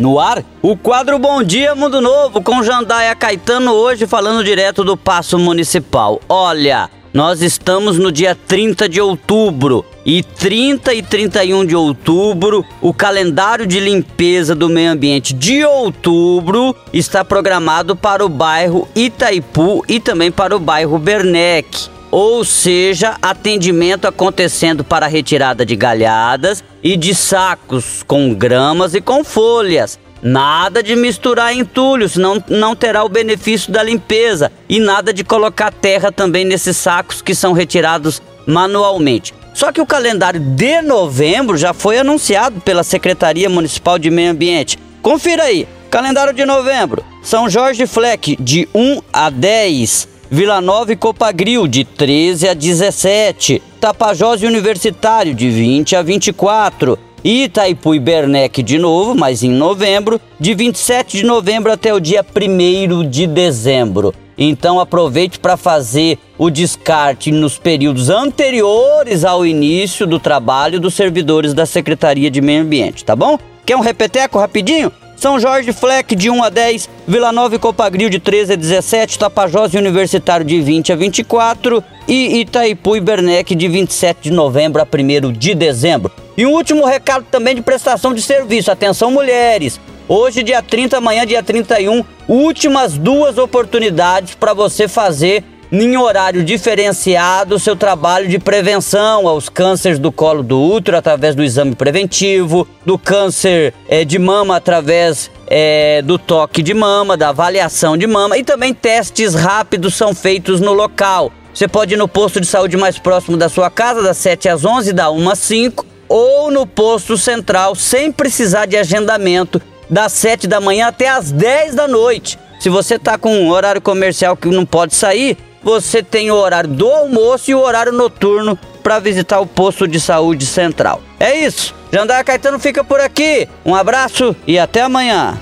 No ar, o quadro Bom Dia Mundo Novo com Jandaia Caetano hoje falando direto do Paço Municipal. Olha, nós estamos no dia 30 de outubro e 30 e 31 de outubro, o calendário de limpeza do meio ambiente de outubro está programado para o bairro Itaipu e também para o bairro Bernec. Ou seja, atendimento acontecendo para retirada de galhadas e de sacos com gramas e com folhas. Nada de misturar entulho, senão não terá o benefício da limpeza. E nada de colocar terra também nesses sacos que são retirados manualmente. Só que o calendário de novembro já foi anunciado pela Secretaria Municipal de Meio Ambiente. Confira aí, calendário de novembro. São Jorge Fleck, de 1 a 10. Vila Nova e Copagril, de 13 a 17. Tapajós Universitário, de 20 a 24. Itaipu e Bernec de novo, mas em novembro, de 27 de novembro até o dia 1 de dezembro. Então aproveite para fazer o descarte nos períodos anteriores ao início do trabalho dos servidores da Secretaria de Meio Ambiente, tá bom? Quer um repeteco rapidinho? São Jorge Fleck de 1 a 10, Vila Nova e Copagril de 13 a 17, Tapajós e Universitário de 20 a 24 e Itaipu e Bernec de 27 de novembro a 1 de dezembro. E um último recado também de prestação de serviço. Atenção, mulheres. Hoje, dia 30, amanhã, dia 31, últimas duas oportunidades para você fazer em horário diferenciado seu trabalho de prevenção aos cânceres do colo do útero através do exame preventivo, do câncer é, de mama através é, do toque de mama, da avaliação de mama e também testes rápidos são feitos no local. Você pode ir no posto de saúde mais próximo da sua casa, das 7 às 11, da 1 às 5, ou no posto central, sem precisar de agendamento, das 7 da manhã até as 10 da noite. Se você está com um horário comercial que não pode sair, você tem o horário do almoço e o horário noturno para visitar o posto de saúde central. É isso. Jandaia Caetano fica por aqui. Um abraço e até amanhã.